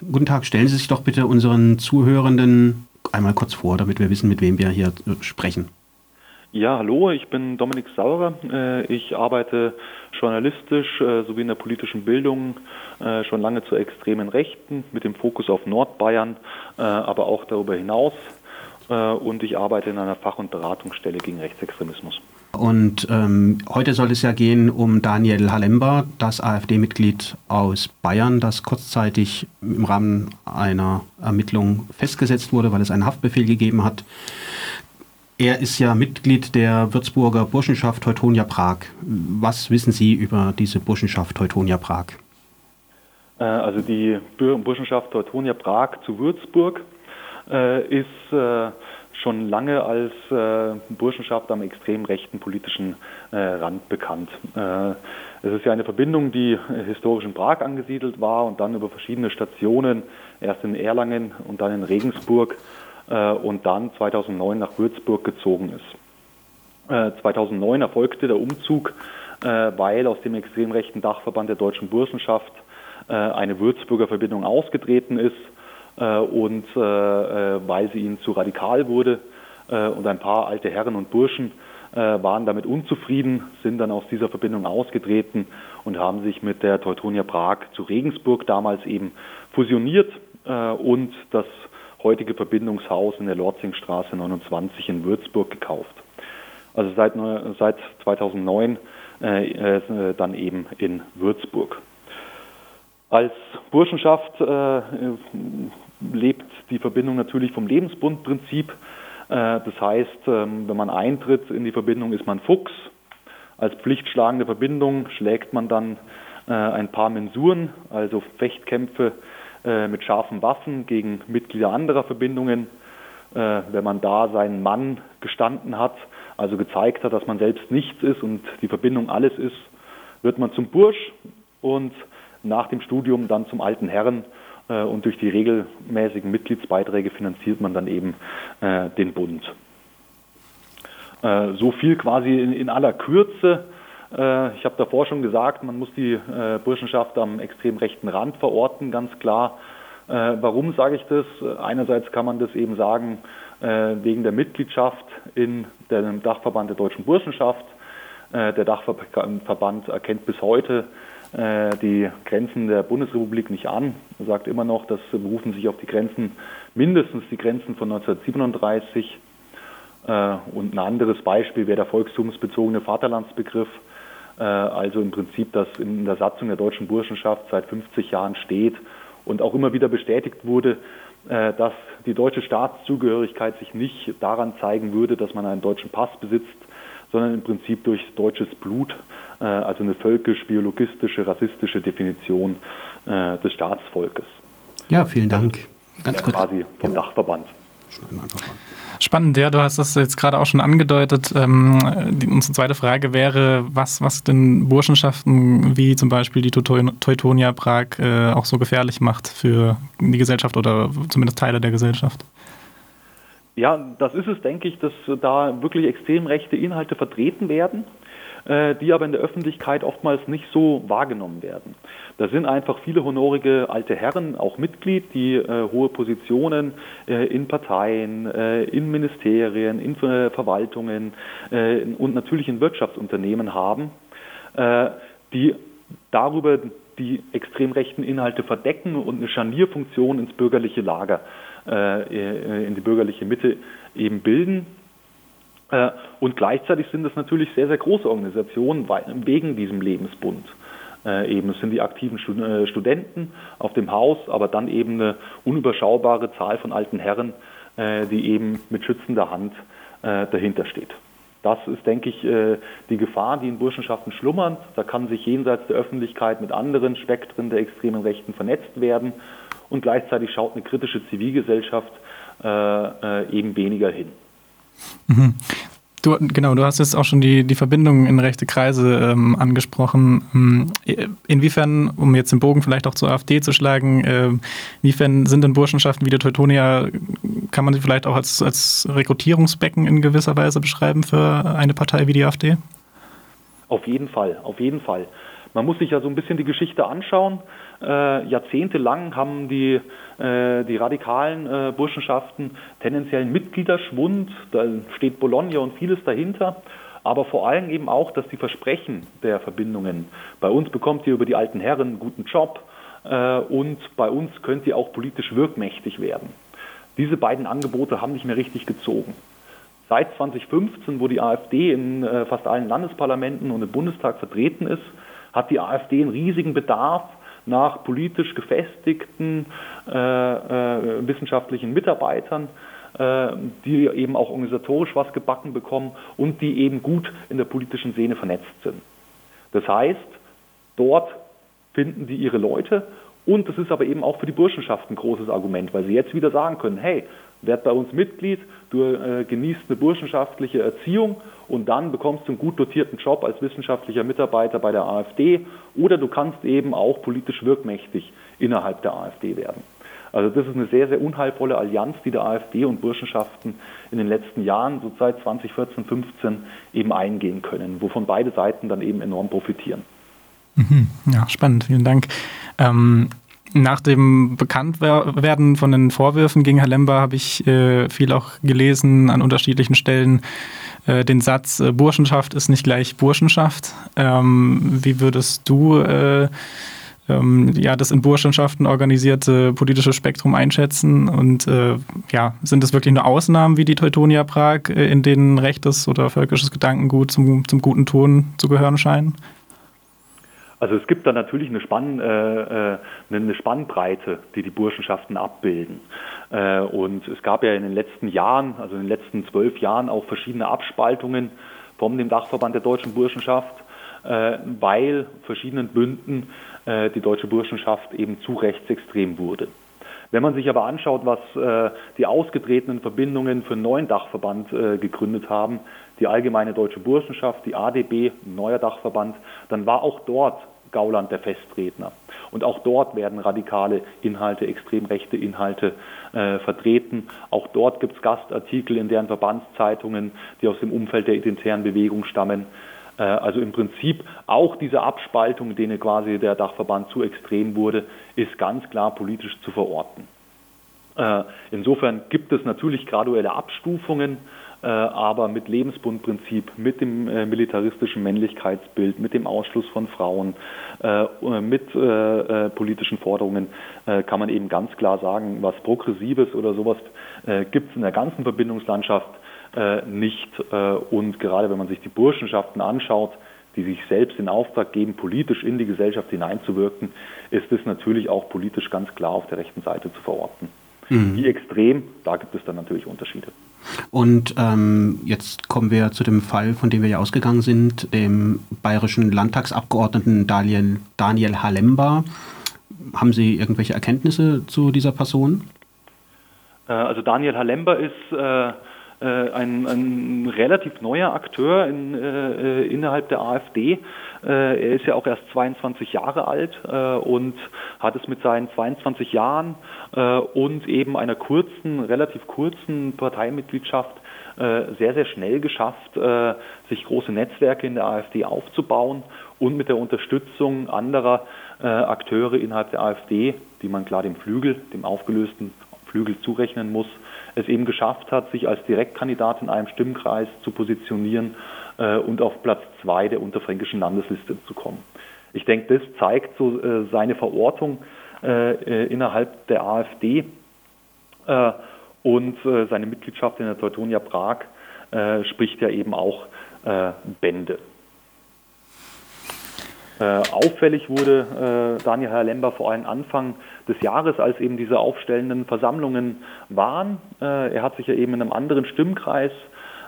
Guten Tag, stellen Sie sich doch bitte unseren Zuhörenden einmal kurz vor, damit wir wissen, mit wem wir hier äh, sprechen. Ja, hallo, ich bin Dominik Saurer. Äh, ich arbeite journalistisch äh, sowie in der politischen Bildung schon lange zur extremen Rechten mit dem Fokus auf Nordbayern, aber auch darüber hinaus. Und ich arbeite in einer Fach- und Beratungsstelle gegen Rechtsextremismus. Und ähm, heute soll es ja gehen um Daniel Halember, das AfD-Mitglied aus Bayern, das kurzzeitig im Rahmen einer Ermittlung festgesetzt wurde, weil es einen Haftbefehl gegeben hat. Er ist ja Mitglied der Würzburger Burschenschaft Teutonia Prag. Was wissen Sie über diese Burschenschaft Teutonia Prag? Äh, also die Burschenschaft Teutonia Prag zu Würzburg äh, ist äh, schon lange als äh, Burschenschaft am extrem rechten politischen äh, Rand bekannt. Äh, es ist ja eine Verbindung, die historisch in Prag angesiedelt war und dann über verschiedene Stationen, erst in Erlangen und dann in Regensburg äh, und dann 2009 nach Würzburg gezogen ist. 2009 äh, erfolgte der Umzug, äh, weil aus dem extrem rechten Dachverband der deutschen Burschenschaft eine Würzburger Verbindung ausgetreten ist und äh, äh, weil sie ihnen zu radikal wurde und ein paar alte Herren und Burschen waren damit unzufrieden, sind dann aus dieser Verbindung ausgetreten und haben sich mit der Teutonia Prag zu Regensburg damals eben fusioniert und das heutige Verbindungshaus in der Lorzingstraße 29 in Würzburg gekauft. Also seit, seit 2009 äh, dann eben in Würzburg. Als Burschenschaft äh, lebt die Verbindung natürlich vom Lebensbundprinzip. Äh, das heißt, ähm, wenn man eintritt in die Verbindung, ist man Fuchs. Als pflichtschlagende Verbindung schlägt man dann äh, ein paar Mensuren, also Fechtkämpfe äh, mit scharfen Waffen gegen Mitglieder anderer Verbindungen. Wenn man da seinen Mann gestanden hat, also gezeigt hat, dass man selbst nichts ist und die Verbindung alles ist, wird man zum Bursch und nach dem Studium dann zum alten Herren und durch die regelmäßigen Mitgliedsbeiträge finanziert man dann eben äh, den Bund. Äh, so viel quasi in, in aller Kürze. Ich habe davor schon gesagt, man muss die Burschenschaft am extrem rechten Rand verorten, ganz klar. Warum sage ich das? Einerseits kann man das eben sagen wegen der Mitgliedschaft in dem Dachverband der deutschen Burschenschaft. Der Dachverband erkennt bis heute äh, die Grenzen der Bundesrepublik nicht an. Er sagt immer noch, sie berufen sich auf die Grenzen, mindestens die Grenzen von 1937. Äh, und ein anderes Beispiel wäre der volkstumsbezogene Vaterlandsbegriff. Äh, also im Prinzip, dass in der Satzung der deutschen Burschenschaft seit 50 Jahren steht und auch immer wieder bestätigt wurde, dass die deutsche Staatszugehörigkeit sich nicht daran zeigen würde, dass man einen deutschen Pass besitzt, sondern im Prinzip durch deutsches Blut, äh, also eine völkisch-biologistische, rassistische Definition äh, des Staatsvolkes. Ja, vielen Dank. Ganz kurz. Quasi vom ja. Dachverband. Spannend, ja, du hast das jetzt gerade auch schon angedeutet. Ähm, die, unsere zweite Frage wäre, was, was denn Burschenschaften wie zum Beispiel die Teutonia Prag äh, auch so gefährlich macht für die Gesellschaft oder zumindest Teile der Gesellschaft? Ja, das ist es, denke ich, dass da wirklich extrem rechte Inhalte vertreten werden, äh, die aber in der Öffentlichkeit oftmals nicht so wahrgenommen werden. Da sind einfach viele honorige alte Herren, auch Mitglied, die äh, hohe Positionen äh, in Parteien, äh, in Ministerien, in äh, Verwaltungen äh, und natürlich in Wirtschaftsunternehmen haben, die darüber die extrem rechten Inhalte verdecken und eine Scharnierfunktion ins bürgerliche Lager äh, in die bürgerliche Mitte eben bilden. Äh, und gleichzeitig sind es natürlich sehr, sehr große Organisationen wegen diesem Lebensbund. Äh, eben es sind die aktiven Studenten auf dem Haus, aber dann eben eine unüberschaubare Zahl von alten Herren, die eben mit schützender Hand dahinter steht. Das ist, denke ich, die Gefahr, die in Burschenschaften schlummern. Da kann sich jenseits der Öffentlichkeit mit anderen Spektren der extremen Rechten vernetzt werden und gleichzeitig schaut eine kritische Zivilgesellschaft äh, äh, eben weniger hin. Mhm. Du, genau, du hast jetzt auch schon die, die Verbindung in rechte Kreise ähm, angesprochen. Ähm, inwiefern, um jetzt den Bogen vielleicht auch zur AfD zu schlagen, äh, inwiefern sind denn Burschenschaften wie der Teutonia, kann man sie vielleicht auch als, als Rekrutierungsbecken in gewisser Weise beschreiben für eine Partei wie die AfD? Auf jeden Fall, auf jeden Fall. Man muss sich ja so ein bisschen die Geschichte anschauen. Äh, jahrzehntelang haben die, die radikalen äh, Burschenschaften tendenziellen Mitgliederschwund, da steht Bologna und vieles dahinter, aber vor allem eben auch, dass die Versprechen der Verbindungen, bei uns bekommt ihr über die alten Herren einen guten Job äh, und bei uns könnt ihr auch politisch wirkmächtig werden. Diese beiden Angebote haben nicht mehr richtig gezogen. Seit 2015, wo die AfD in äh, fast allen Landesparlamenten und im Bundestag vertreten ist, hat die AfD einen riesigen Bedarf nach politisch gefestigten äh, äh, wissenschaftlichen Mitarbeitern, äh, die eben auch organisatorisch was gebacken bekommen und die eben gut in der politischen Szene vernetzt sind. Das heißt, dort finden die ihre Leute und das ist aber eben auch für die Burschenschaft ein großes Argument, weil sie jetzt wieder sagen können, hey, werd bei uns Mitglied, du äh, genießt eine burschenschaftliche Erziehung und dann bekommst du einen gut dotierten Job als wissenschaftlicher Mitarbeiter bei der AfD oder du kannst eben auch politisch wirkmächtig innerhalb der AfD werden. Also das ist eine sehr, sehr unheilvolle Allianz, die der AfD und Burschenschaften in den letzten Jahren, so seit 2014, 15 eben eingehen können, wovon beide Seiten dann eben enorm profitieren. Mhm. Ja, spannend, vielen Dank. Ähm, nach dem Bekanntwerden von den Vorwürfen gegen Herr Lember habe ich äh, viel auch gelesen an unterschiedlichen Stellen äh, den Satz, äh, Burschenschaft ist nicht gleich Burschenschaft. Ähm, wie würdest du äh, ähm, ja, das in Burschenschaften organisierte politische Spektrum einschätzen? Und äh, ja, sind es wirklich nur Ausnahmen wie die Teutonia Prag, äh, in denen rechtes oder völkisches Gedankengut zum, zum guten Ton zu gehören scheinen? Also es gibt da natürlich eine, Spann, äh, äh, eine Spannbreite, die die Burschenschaften abbilden. Äh, und es gab ja in den letzten Jahren, also in den letzten zwölf Jahren auch verschiedene Abspaltungen vom dem Dachverband der deutschen Burschenschaft, äh, weil verschiedenen Bünden äh, die deutsche Burschenschaft eben zu rechtsextrem wurde. Wenn man sich aber anschaut, was äh, die ausgetretenen Verbindungen für einen neuen Dachverband gegründet haben, die Allgemeine Deutsche Burschenschaft, die ADB, ein neuer Dachverband, dann war auch dort Gauland der Festredner. Und auch dort werden radikale Inhalte, extrem rechte Inhalte äh, vertreten. Auch dort gibt es Gastartikel in deren Verbandszeitungen, die aus dem Umfeld der identitären Bewegung stammen. Äh, also im Prinzip auch diese Abspaltung, denen quasi der Dachverband zu extrem wurde, ist ganz klar politisch zu verorten. Äh, insofern gibt es natürlich graduelle Abstufungen, aber mit Lebensbundprinzip, mit dem militaristischen Männlichkeitsbild, mit dem Ausschluss von Frauen, mit politischen Forderungen kann man eben ganz klar sagen, was Progressives oder sowas gibt es in der ganzen Verbindungslandschaft äh, nicht. Äh, und gerade wenn man sich die Burschenschaften anschaut, die sich selbst in Auftrag geben, politisch in die Gesellschaft hineinzuwirken, ist es natürlich auch politisch ganz klar auf der rechten Seite zu verorten. Mhm. Wie extrem, da gibt es dann natürlich Unterschiede. Und ähm, jetzt kommen wir zu dem Fall, von dem wir ja ausgegangen sind, dem bayerischen Landtagsabgeordneten Daniel, Daniel Halemba. Haben Sie irgendwelche Erkenntnisse zu dieser Person? Äh, also Daniel Halemba ist äh, ein, ein, relativ neuer Akteur in, äh, äh innerhalb der AfD. Äh, er ist ja auch erst 22 Jahre alt äh, und hat es mit seinen 22 Jahren äh, und eben einer kurzen, relativ kurzen Parteimitgliedschaft sehr, sehr schnell geschafft, sich große Netzwerke in der AfD aufzubauen und mit der Unterstützung anderer Akteure innerhalb der AfD, die man klar dem Flügel, dem aufgelösten Flügel zurechnen muss, es eben geschafft hat, sich als Direktkandidat in einem Stimmkreis zu positionieren äh, und auf Platz zwei der unterfränkischen Landesliste zu kommen. Ich denke, das zeigt so äh, seine Verortung äh, äh innerhalb der AfD äh, und äh, seine Mitgliedschaft in der Teutonia Prag spricht ja eben auch Bände. Äh, auffällig wurde äh, Daniel Herr Lember vor allem Anfang des Jahres, als eben diese aufstellenden Versammlungen waren. Äh, er hat sich ja eben in einem anderen Stimmkreis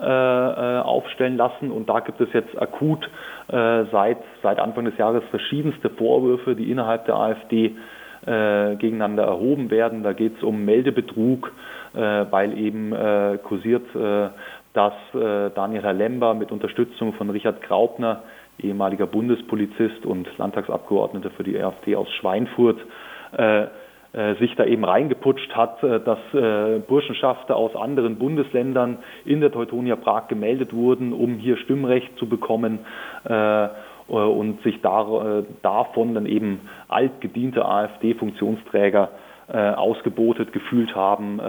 äh, äh, aufstellen lassen und da gibt es jetzt akut seit, seit Anfang des Jahres verschiedenste Vorwürfe, die innerhalb der AfD gegeneinander erhoben werden. Da geht es um Meldebetrug, weil eben kursiert, dass Daniel Herr Lember mit Unterstützung von Richard Graupner ehemaliger Bundespolizist und Landtagsabgeordneter für die AfD aus Schweinfurt, äh, äh, sich da eben reingeputscht hat, äh, dass äh, Burschenschafter aus anderen Bundesländern in der Teutonia Prag gemeldet wurden, um hier Stimmrecht zu bekommen. Äh, äh, und sich da, davon dann eben altgediente AfD-Funktionsträger ausgebotet gefühlt haben.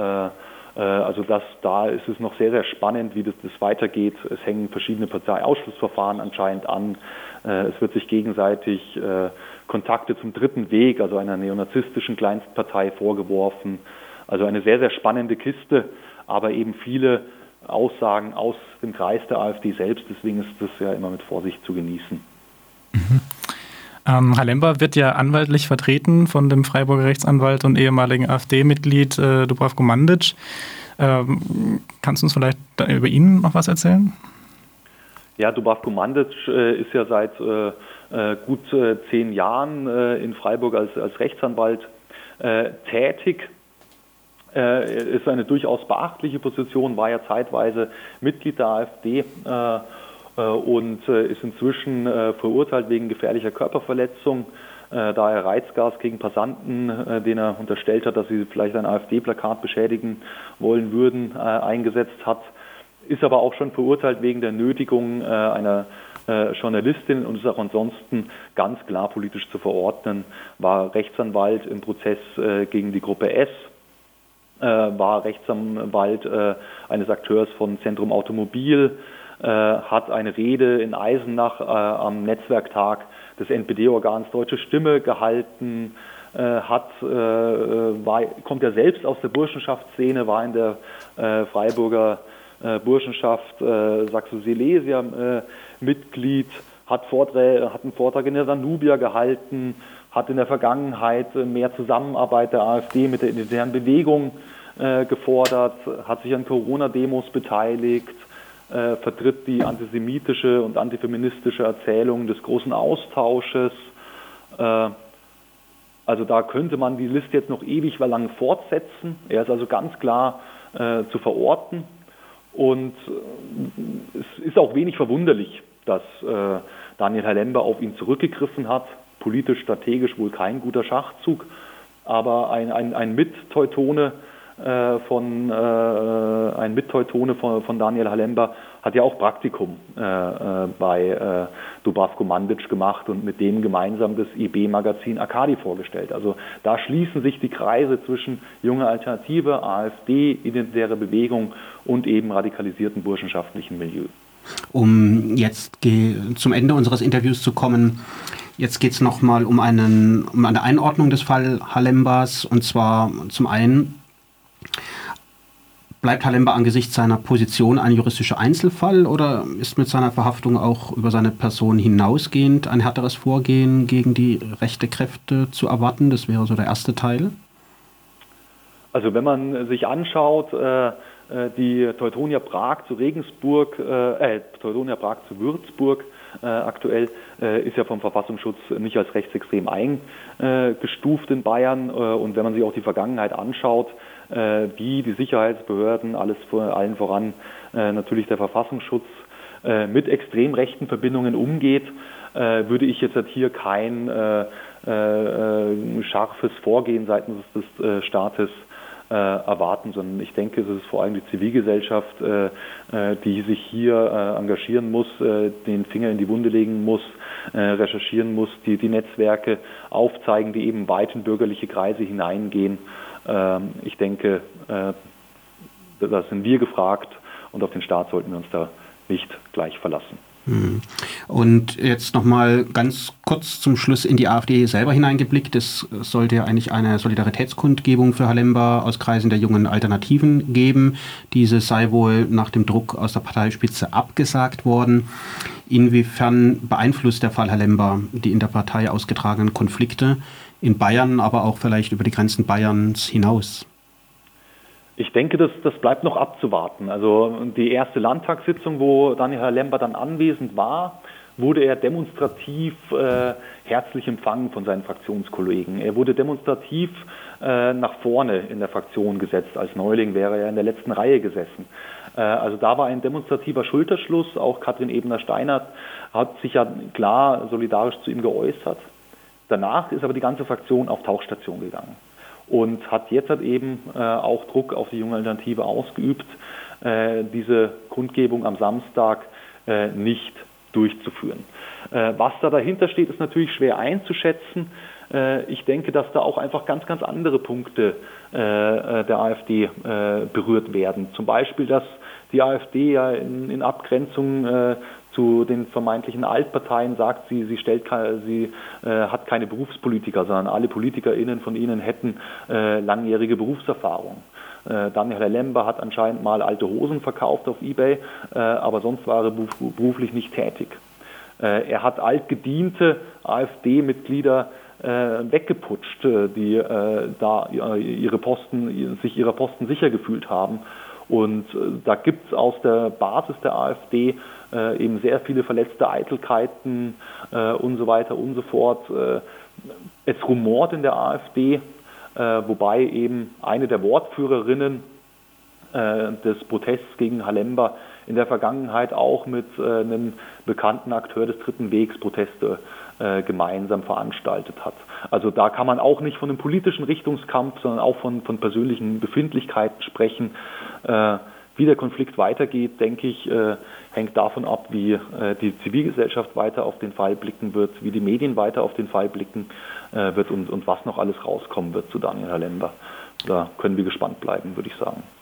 Also das, da ist es noch sehr, sehr spannend, wie das, das weitergeht. Es hängen verschiedene Parteiausschlussverfahren anscheinend an. Es wird sich gegenseitig Kontakte zum dritten Weg, also einer neonazistischen Kleinstpartei, vorgeworfen. Also eine sehr, sehr spannende Kiste, aber eben viele Aussagen aus dem Kreis der AfD selbst. Deswegen ist das ja immer mit Vorsicht zu genießen. Mhm. Ähm, Herr Lember wird ja anwaltlich vertreten von dem Freiburger Rechtsanwalt und ehemaligen AfD-Mitglied äh, Dubravko Mandic. Ähm, kannst du uns vielleicht über ihn noch was erzählen? Ja, Dubravko Mandic äh, ist ja seit äh, äh gut äh, zehn Jahren äh, in Freiburg als, als Rechtsanwalt tätig. ist eine durchaus beachtliche Position, war ja zeitweise Mitglied der AfD äh, und äh, ist inzwischen äh, verurteilt wegen gefährlicher Körperverletzung, da er Reizgas gegen Passanten, den er unterstellt hat, dass sie vielleicht ein AfD-Plakat beschädigen wollen würden, eingesetzt hat. Ist aber auch schon verurteilt wegen der Nötigung einer Journalistin und ist auch ansonsten ganz klar politisch zu verordnen, war Rechtsanwalt im Prozess gegen die Gruppe S, war Rechtsanwalt eines Akteurs von Zentrum Automobil, äh, hat eine Rede in Eisenach äh, am Netzwerktag des NPD-Organs Deutsche Stimme gehalten, äh, hat, war, kommt ja selbst aus der Burschenschaftsszene, war in der Freiburger Burschenschaft Saxo-Silesia Mitglied, hat, hat einen Vortrag in der Danubia gehalten, hat in der Vergangenheit mehr Zusammenarbeit der AfD mit der identitären Bewegung gefordert, hat sich an Corona-Demos beteiligt, äh, vertritt die antisemitische und antifeministische Erzählung des großen Austausches. Äh, also da könnte man die Liste jetzt noch ewig lang fortsetzen. Er ist also ganz klar äh, zu verorten. Und äh, es ist auch wenig verwunderlich, dass äh, Daniel Halember auf ihn zurückgegriffen hat. Politisch, strategisch wohl kein guter Schachzug, aber ein, ein, ein Mit-Teutone von äh, ein Mitteutone von, von Daniel Halember hat ja auch Praktikum äh, äh bei äh, Dubravko Mandic gemacht und mit dem gemeinsam das IB-Magazin Akadi vorgestellt. Also da schließen sich die Kreise zwischen junge Alternative, AfD, identitäre Bewegung und eben radikalisierten burschenschaftlichen Milieu. Um jetzt zum Ende unseres Interviews zu kommen, Jetzt geht es nochmal um, um eine Einordnung des Fall Halembas. Und zwar zum einen Bleibt Halemba angesichts seiner Position ein juristischer Einzelfall oder ist mit seiner Verhaftung auch über seine Person hinausgehend ein härteres Vorgehen gegen die rechte Kräfte zu erwarten? Das wäre so der erste Teil. Also wenn man sich anschaut, äh, äh die Teutonia Prag zu Regensburg, äh, äh, Teutonia Prag zu Würzburg äh, aktuell, ist ja vom Verfassungsschutz nicht als rechtsextrem eingestuft in Bayern. und wenn man sich auch die Vergangenheit anschaut, äh, wie die Sicherheitsbehörden, alles allen voran äh, natürlich der Verfassungsschutz, äh, mit extrem rechten Verbindungen umgeht, würde ich jetzt hier kein scharfes Vorgehen seitens des Staates erwarten, sondern ich denke, es ist vor allem die Zivilgesellschaft, die sich hier engagieren muss, den Finger in die Wunde legen muss, recherchieren muss, die, die Netzwerke aufzeigen, die eben weit in bürgerliche Kreise hineingehen ähm, ich denke, äh, da sind wir gefragt und auf den Staat sollten wir uns da nicht gleich verlassen. Hm. Und jetzt nochmal ganz kurz zum Schluss in die AfD selber hineingeblickt. Es sollte ja eigentlich eine Solidaritätskundgebung für Halemba aus Kreisen der jungen Alternativen geben. Diese sei wohl nach dem Druck aus der Parteispitze abgesagt worden. Inwiefern beeinflusst der Fall Halemba die in der Partei ausgetragenen Konflikte? in Bayern, aber auch vielleicht über die Grenzen Bayerns hinaus? Ich denke, das, das bleibt noch abzuwarten. Also die erste Landtagssitzung, wo Daniel Lember dann anwesend war, wurde er demonstrativ äh, herzlich empfangen von seinen Fraktionskollegen. Er wurde demonstrativ äh, nach vorne in der Fraktion gesetzt. Als Neuling wäre er in der letzten Reihe gesessen. Äh, also da war ein demonstrativer Schulterschluss. Auch Katrin Ebner-Steinert hat sich ja klar solidarisch zu ihm geäußert. Danach ist aber die ganze Fraktion auf Tauchstation gegangen und hat jetzt halt eben äh, auch Druck auf die junge Alternative ausgeübt, äh, diese Kundgebung am Samstag äh, nicht durchzuführen. was da dahinter steht, ist natürlich schwer einzuschätzen. ich denke, dass da auch einfach ganz, ganz andere Punkte der AfD berührt werden. Zum Beispiel, dass die AfD ja in, in Abgrenzung äh, zu den vermeintlichen Altparteien sagt, sie, sie, stellt, sie äh, hat keine Berufspolitiker, sondern alle PolitikerInnen von ihnen hätten äh, langjährige Berufserfahrung. Äh, Daniel Lember hat anscheinend mal alte Hosen verkauft auf Ebay, äh, aber sonst war er beruflich nicht tätig. Äh, er hat altgediente AfD-Mitglieder äh, weggeputscht, die da ihre Posten, sich ihrer Posten sicher gefühlt haben. Und da gibt es aus der Basis der AfD äh, eben sehr viele verletzte Eitelkeiten äh, und so weiter und so fort. Äh, es rumort in der AfD, äh, wobei eben eine der Wortführerinnen äh, des Protests gegen Halemba in der Vergangenheit auch mit äh, einem bekannten Akteur des Dritten Wegs Proteste gemeinsam veranstaltet hat. Also da kann man auch nicht von einem politischen Richtungskampf, sondern auch von, von persönlichen Befindlichkeiten sprechen. Wie der Konflikt weitergeht, denke ich, äh, hängt davon ab, wie äh, die Zivilgesellschaft weiter auf den Fall blicken wird, wie die Medien weiter auf den Fall blicken äh, wird und, und was noch alles rauskommen wird zu Daniel Halember. Da können wir gespannt bleiben, würde ich sagen.